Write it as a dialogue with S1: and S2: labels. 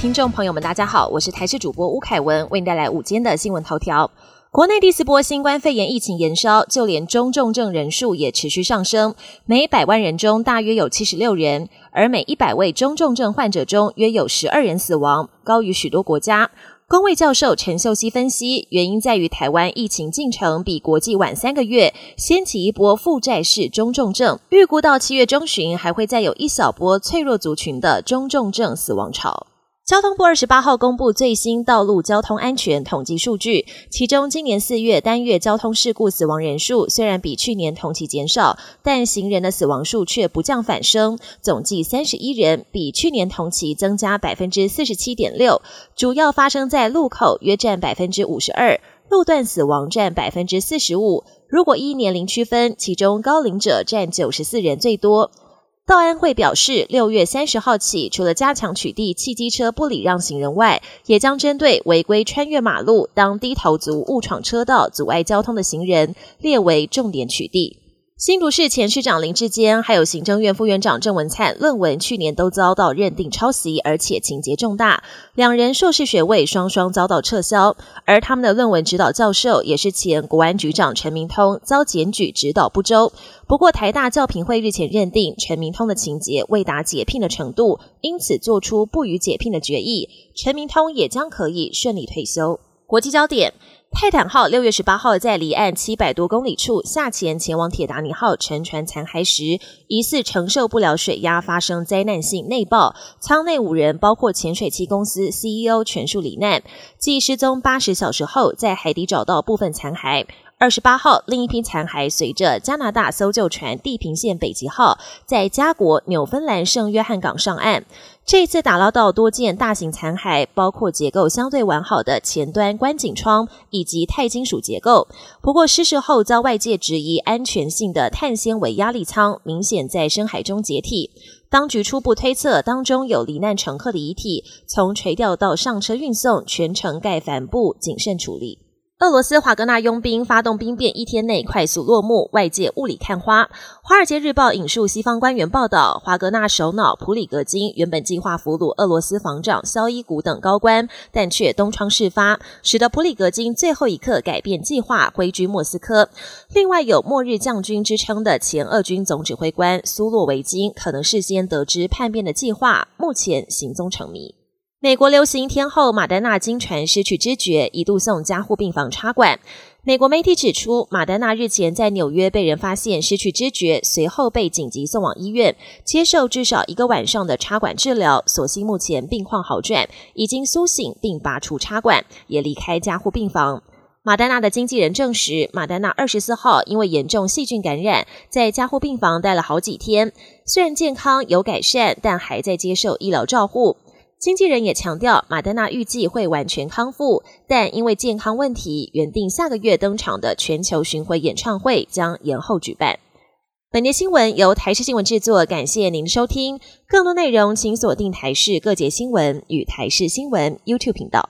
S1: 听众朋友们，大家好，我是台视主播吴凯文，为您带来午间的新闻头条。国内第四波新冠肺炎疫情延烧，就连中重症人数也持续上升，每百万人中大约有七十六人，而每一百位中重症患者中约有十二人死亡，高于许多国家。公卫教授陈秀熙分析，原因在于台湾疫情进程比国际晚三个月，掀起一波负债式中重症，预估到七月中旬还会再有一小波脆弱族群的中重症死亡潮。交通部二十八号公布最新道路交通安全统计数据，其中今年四月单月交通事故死亡人数虽然比去年同期减少，但行人的死亡数却不降反升，总计三十一人，比去年同期增加百分之四十七点六，主要发生在路口，约占百分之五十二，路段死亡占百分之四十五。如果依年龄区分，其中高龄者占九十四人最多。道安会表示，六月三十号起，除了加强取缔汽机车不礼让行人外，也将针对违规穿越马路、当低头族误闯车道、阻碍交通的行人列为重点取缔。新竹市前市长林志坚，还有行政院副院长郑文灿，论文去年都遭到认定抄袭，而且情节重大。两人硕士学位双双遭到撤销，而他们的论文指导教授也是前国安局长陈明通，遭检举指导不周。不过台大教评会日前认定陈明通的情节未达解聘的程度，因此做出不予解聘的决议，陈明通也将可以顺利退休。国际焦点。泰坦号六月十八号在离岸七百多公里处下潜前往铁达尼号沉船残骸时，疑似承受不了水压，发生灾难性内爆，舱内五人包括潜水器公司 CEO 全数罹难。继失踪八十小时后，在海底找到部分残骸。二十八号，另一批残骸随着加拿大搜救船地平线北极号在加国纽芬兰圣约翰港上岸。这次打捞到多件大型残骸，包括结构相对完好的前端观景窗以及钛金属结构。不过失事后遭外界质疑安全性的碳纤维压力舱明显在深海中解体。当局初步推测，当中有罹难乘客的遗体，从垂钓到上车运送，全程盖帆布，谨慎处理。俄罗斯华格纳佣兵发动兵变一天内快速落幕，外界雾里看花。《华尔街日报》引述西方官员报道，华格纳首脑普里格金原本计划俘虏俄罗斯防长肖伊古等高官，但却东窗事发，使得普里格金最后一刻改变计划，归居莫斯科。另外，有“末日将军”之称的前俄军总指挥官苏洛维金，可能事先得知叛变的计划，目前行踪成谜。美国流行天后马丹娜经传失去知觉，一度送加护病房插管。美国媒体指出，马丹娜日前在纽约被人发现失去知觉，随后被紧急送往医院接受至少一个晚上的插管治疗。所幸目前病况好转，已经苏醒并拔除插管，也离开加护病房。马丹娜的经纪人证实，马丹娜二十四号因为严重细菌感染，在加护病房待了好几天，虽然健康有改善，但还在接受医疗照护。经纪人也强调，马丹娜预计会完全康复，但因为健康问题，原定下个月登场的全球巡回演唱会将延后举办。本节新闻由台视新闻制作，感谢您的收听。更多内容请锁定台视各节新闻与台视新闻 YouTube 频道。